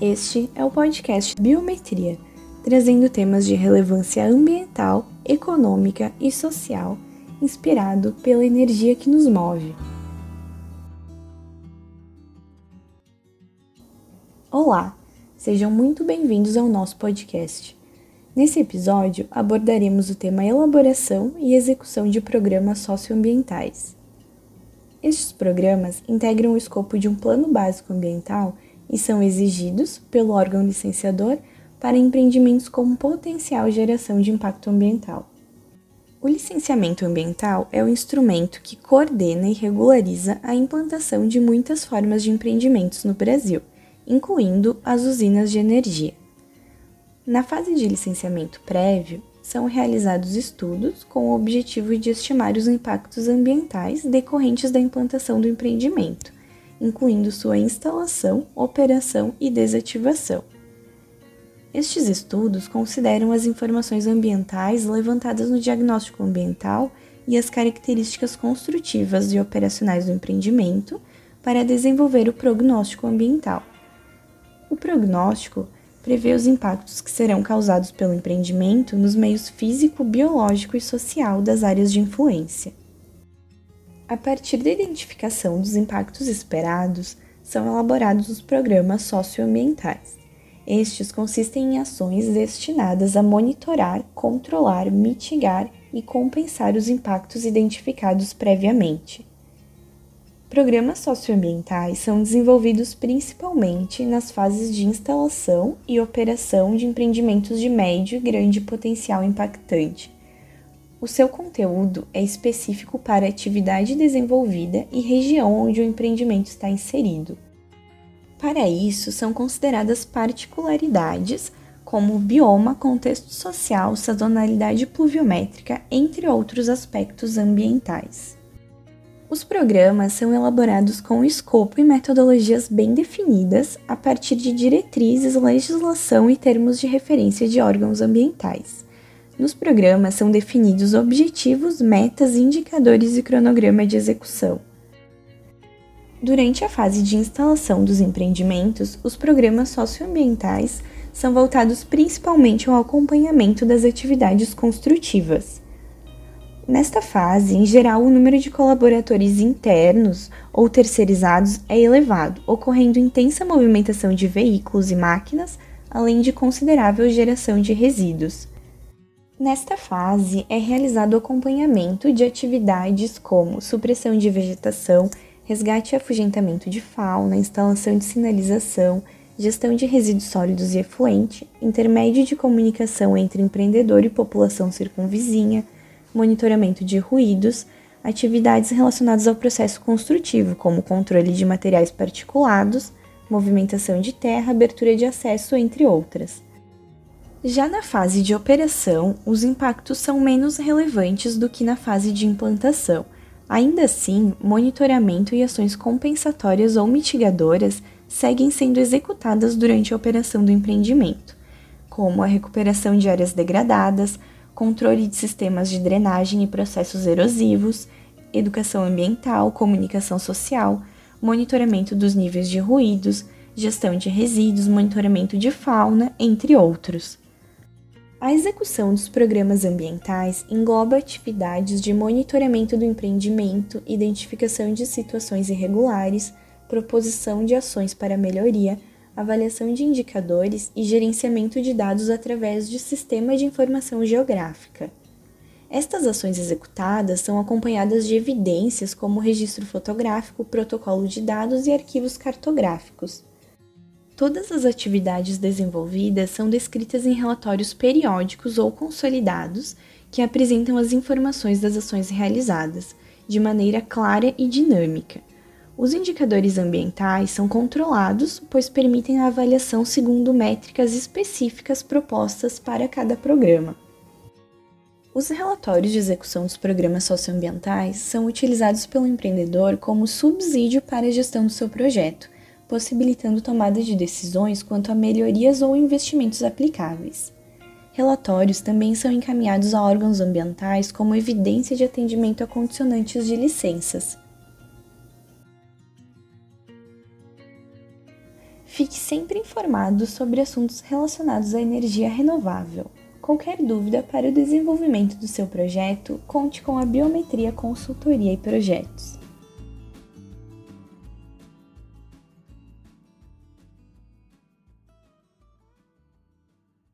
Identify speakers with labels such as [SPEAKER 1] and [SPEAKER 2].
[SPEAKER 1] Este é o podcast Biometria, trazendo temas de relevância ambiental, econômica e social, inspirado pela energia que nos move. Olá, sejam muito bem-vindos ao nosso podcast. Nesse episódio, abordaremos o tema elaboração e execução de programas socioambientais. Estes programas integram o escopo de um plano básico ambiental e são exigidos pelo órgão licenciador para empreendimentos com potencial geração de impacto ambiental. O licenciamento ambiental é o instrumento que coordena e regulariza a implantação de muitas formas de empreendimentos no Brasil, incluindo as usinas de energia. Na fase de licenciamento prévio, são realizados estudos com o objetivo de estimar os impactos ambientais decorrentes da implantação do empreendimento, incluindo sua instalação, operação e desativação. Estes estudos consideram as informações ambientais levantadas no diagnóstico ambiental e as características construtivas e operacionais do empreendimento para desenvolver o prognóstico ambiental. O prognóstico prevê os impactos que serão causados pelo empreendimento nos meios físico, biológico e social das áreas de influência. A partir da identificação dos impactos esperados, são elaborados os programas socioambientais. Estes consistem em ações destinadas a monitorar, controlar, mitigar e compensar os impactos identificados previamente. Programas socioambientais são desenvolvidos principalmente nas fases de instalação e operação de empreendimentos de médio e grande potencial impactante. O seu conteúdo é específico para a atividade desenvolvida e região onde o empreendimento está inserido. Para isso, são consideradas particularidades como bioma, contexto social, sazonalidade pluviométrica, entre outros aspectos ambientais. Os programas são elaborados com escopo e metodologias bem definidas a partir de diretrizes, legislação e termos de referência de órgãos ambientais. Nos programas são definidos objetivos, metas, indicadores e cronograma de execução. Durante a fase de instalação dos empreendimentos, os programas socioambientais são voltados principalmente ao acompanhamento das atividades construtivas. Nesta fase, em geral, o número de colaboradores internos ou terceirizados é elevado, ocorrendo intensa movimentação de veículos e máquinas, além de considerável geração de resíduos. Nesta fase, é realizado acompanhamento de atividades como supressão de vegetação, resgate e afugentamento de fauna, instalação de sinalização, gestão de resíduos sólidos e efluente, intermédio de comunicação entre empreendedor e população circunvizinha, monitoramento de ruídos, atividades relacionadas ao processo construtivo, como controle de materiais particulados, movimentação de terra, abertura de acesso, entre outras. Já na fase de operação, os impactos são menos relevantes do que na fase de implantação. Ainda assim, monitoramento e ações compensatórias ou mitigadoras seguem sendo executadas durante a operação do empreendimento, como a recuperação de áreas degradadas, controle de sistemas de drenagem e processos erosivos, educação ambiental, comunicação social, monitoramento dos níveis de ruídos, gestão de resíduos, monitoramento de fauna, entre outros. A execução dos programas ambientais engloba atividades de monitoramento do empreendimento, identificação de situações irregulares, proposição de ações para melhoria, avaliação de indicadores e gerenciamento de dados através de sistema de informação geográfica. Estas ações executadas são acompanhadas de evidências como registro fotográfico, protocolo de dados e arquivos cartográficos. Todas as atividades desenvolvidas são descritas em relatórios periódicos ou consolidados que apresentam as informações das ações realizadas, de maneira clara e dinâmica, os indicadores ambientais são controlados, pois permitem a avaliação segundo métricas específicas propostas para cada programa. Os relatórios de execução dos programas socioambientais são utilizados pelo empreendedor como subsídio para a gestão do seu projeto, possibilitando tomada de decisões quanto a melhorias ou investimentos aplicáveis. Relatórios também são encaminhados a órgãos ambientais como evidência de atendimento a condicionantes de licenças. Fique sempre informado sobre assuntos relacionados à energia renovável. Qualquer dúvida para o desenvolvimento do seu projeto, conte com a Biometria Consultoria e Projetos.